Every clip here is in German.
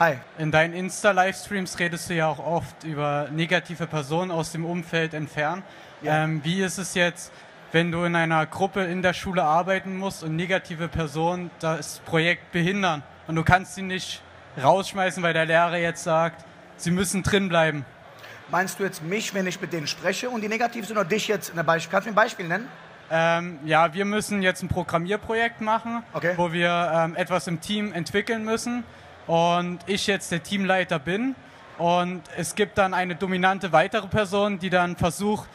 Hi. In deinen Insta-Livestreams redest du ja auch oft über negative Personen aus dem Umfeld entfernen. Ja. Ähm, wie ist es jetzt, wenn du in einer Gruppe in der Schule arbeiten musst und negative Personen das Projekt behindern und du kannst sie nicht rausschmeißen, weil der Lehrer jetzt sagt, sie müssen drin bleiben? Meinst du jetzt mich, wenn ich mit denen spreche und die negativ sind oder dich jetzt? In? Kannst du mir ein Beispiel nennen? Ähm, ja, wir müssen jetzt ein Programmierprojekt machen, Okay. wo wir ähm, etwas im Team entwickeln müssen und ich jetzt der Teamleiter bin und es gibt dann eine dominante weitere Person, die dann versucht,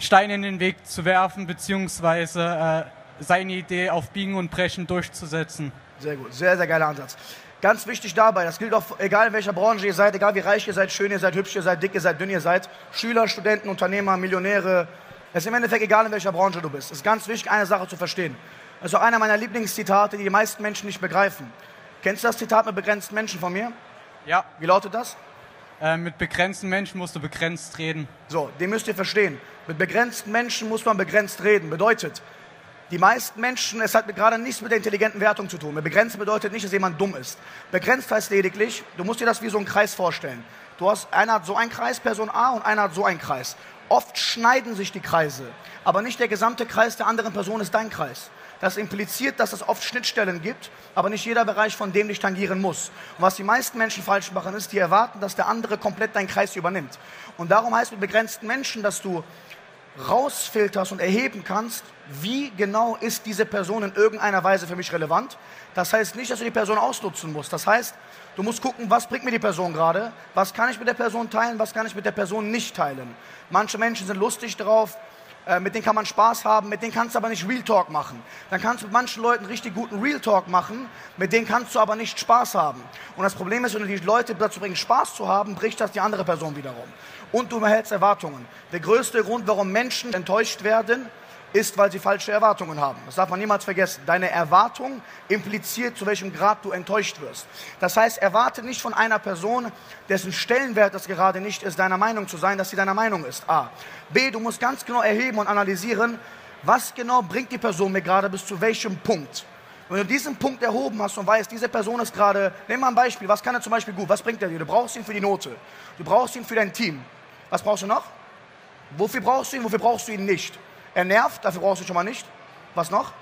Steine in den Weg zu werfen beziehungsweise äh, seine Idee auf Biegen und Brechen durchzusetzen. Sehr gut, sehr, sehr geiler Ansatz. Ganz wichtig dabei, das gilt auch, egal in welcher Branche ihr seid, egal wie reich ihr seid, schön ihr seid, hübsch ihr seid, dick ihr seid, dünn ihr seid, Schüler, Studenten, Unternehmer, Millionäre, es ist im Endeffekt egal, in welcher Branche du bist. Es ist ganz wichtig, eine Sache zu verstehen. Das ist auch einer meiner Lieblingszitate, die die meisten Menschen nicht begreifen. Kennst du das Zitat mit begrenzten Menschen von mir? Ja, Wie lautet das? äh, mit begrenzten Menschen musst du begrenzt reden. So, den müsst ihr verstehen. Mit begrenzten Menschen muss man begrenzt reden. Bedeutet, die meisten Menschen, es hat gerade nichts mit der intelligenten Wertung zu tun. Mit begrenzt bedeutet nicht, dass jemand dumm ist. Begrenzt heißt lediglich, du musst dir das wie so einen Kreis vorstellen. Du hast, einer hat so einen Kreis, Person A, und einer hat so einen Kreis. Oft schneiden sich die Kreise, aber nicht der gesamte Kreis der anderen Person ist dein Kreis. Das impliziert, dass es oft Schnittstellen gibt, aber nicht jeder Bereich von dem dich tangieren muss. Und was die meisten Menschen falsch machen, ist, die erwarten, dass der andere komplett deinen Kreis übernimmt. Und darum heißt mit begrenzten Menschen, dass du rausfilterst und erheben kannst, wie genau ist diese Person in irgendeiner Weise für mich relevant. Das heißt nicht, dass du die Person ausnutzen musst. Das heißt, du musst gucken, was bringt mir die Person gerade, was kann ich mit der Person teilen, was kann ich mit der Person nicht teilen. Manche Menschen sind lustig drauf, äh, mit denen kann man Spaß haben, mit denen kannst du aber nicht Real Talk machen. Dann kannst du mit manchen Leuten richtig guten Real Talk machen, mit denen kannst du aber nicht Spaß haben. Und das Problem ist, wenn du die Leute dazu bringst, Spaß zu haben, bricht das die andere Person wiederum. Und du erhältst Erwartungen. Der größte Grund, warum Menschen enttäuscht werden, ist, weil sie falsche Erwartungen haben. Das darf man niemals vergessen. Deine Erwartung impliziert, zu welchem Grad du enttäuscht wirst. Das heißt, erwarte nicht von einer Person, dessen Stellenwert es gerade nicht ist, deiner Meinung zu sein, dass sie deiner Meinung ist. A. B. Du musst ganz genau erheben und analysieren, was genau bringt die Person mir gerade bis zu welchem Punkt. Wenn du diesen Punkt erhoben hast und weißt, diese Person ist gerade, nimm mal ein Beispiel, was kann er zum Beispiel gut, was bringt er dir? Du brauchst ihn für die Note, du brauchst ihn für dein Team. Was brauchst du noch? Wofür brauchst du ihn, wofür brauchst du ihn nicht? Er nervt, dafür brauchst du schon mal nicht. Was noch?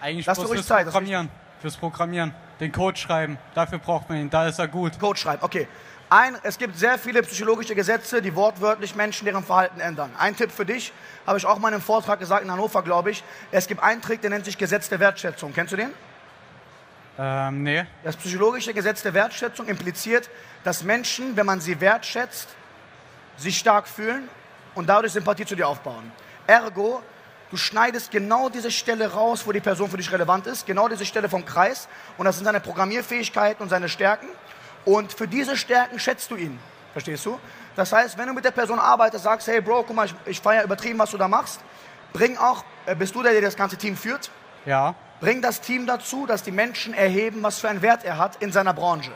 Eigentlich Lass fürs Zeit, Programmieren. Fürs Programmieren. Den Code schreiben. Dafür braucht man ihn. Da ist er gut. Code schreiben. Okay. Ein, es gibt sehr viele psychologische Gesetze, die wortwörtlich Menschen deren Verhalten ändern. Ein Tipp für dich, habe ich auch mal in einem Vortrag gesagt in Hannover, glaube ich. Es gibt einen Trick, der nennt sich Gesetz der Wertschätzung. Kennst du den? Ähm, nee. Das psychologische Gesetz der Wertschätzung impliziert, dass Menschen, wenn man sie wertschätzt, sich stark fühlen und dadurch Sympathie zu dir aufbauen. Ergo, du schneidest genau diese Stelle raus, wo die Person für dich relevant ist, genau diese Stelle vom Kreis und das sind seine Programmierfähigkeiten und seine Stärken und für diese Stärken schätzt du ihn. Verstehst du? Das heißt, wenn du mit der Person arbeitest, sagst, hey Bro, guck mal, ich, ich feiere übertrieben, was du da machst, bring auch, äh, bist du der, der das ganze Team führt? Ja. Bring das Team dazu, dass die Menschen erheben, was für einen Wert er hat in seiner Branche.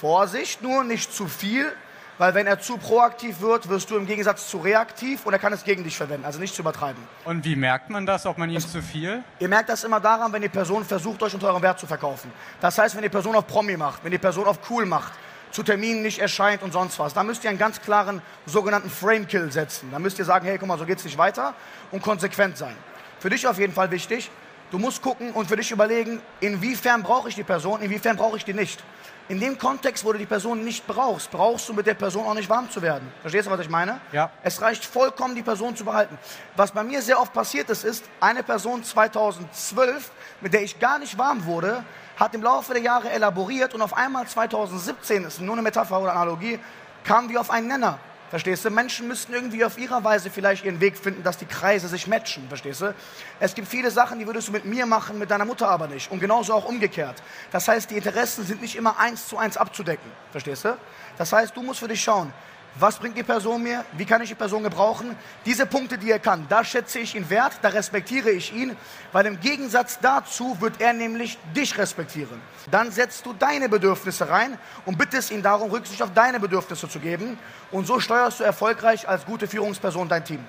Vorsicht nur, nicht zu viel, weil wenn er zu proaktiv wird, wirst du im Gegensatz zu reaktiv und er kann es gegen dich verwenden. Also nicht zu übertreiben. Und wie merkt man das, ob man ihm zu viel? Ihr merkt das immer daran, wenn die Person versucht, euch unter eurem Wert zu verkaufen. Das heißt, wenn die Person auf Promi macht, wenn die Person auf cool macht, zu Terminen nicht erscheint und sonst was, dann müsst ihr einen ganz klaren sogenannten Frame-Kill setzen. Dann müsst ihr sagen, hey, guck mal, so geht's nicht weiter und konsequent sein. Für dich auf jeden Fall wichtig, du musst gucken und für dich überlegen, inwiefern brauche ich die Person, inwiefern brauche ich die nicht. In dem Kontext, wo du die Person nicht brauchst, brauchst du mit der Person auch nicht warm zu werden. Verstehst du, was ich meine? Ja. Es reicht vollkommen, die Person zu behalten. Was bei mir sehr oft passiert ist, ist, eine Person 2012, mit der ich gar nicht warm wurde, hat im Laufe der Jahre elaboriert und auf einmal 2017, das ist nur eine Metapher oder Analogie, kamen wir auf einen Nenner. Verstehst du? Menschen müssten irgendwie auf ihrer Weise vielleicht ihren Weg finden, dass die Kreise sich matchen. Verstehst du? Es gibt viele Sachen, die würdest du mit mir machen, mit deiner Mutter aber nicht. Und genauso auch umgekehrt. Das heißt, die Interessen sind nicht immer eins zu eins abzudecken. Verstehst du? Das heißt, du musst für dich schauen, was bringt die Person mir? Wie kann ich die Person gebrauchen? Diese Punkte, die er kann, da schätze ich ihn wert, da respektiere ich ihn, weil im Gegensatz dazu wird er nämlich dich respektieren. Dann setzt du deine Bedürfnisse rein und bittest ihn darum, Rücksicht auf deine Bedürfnisse zu geben. Und so steuerst du erfolgreich als gute Führungsperson dein Team.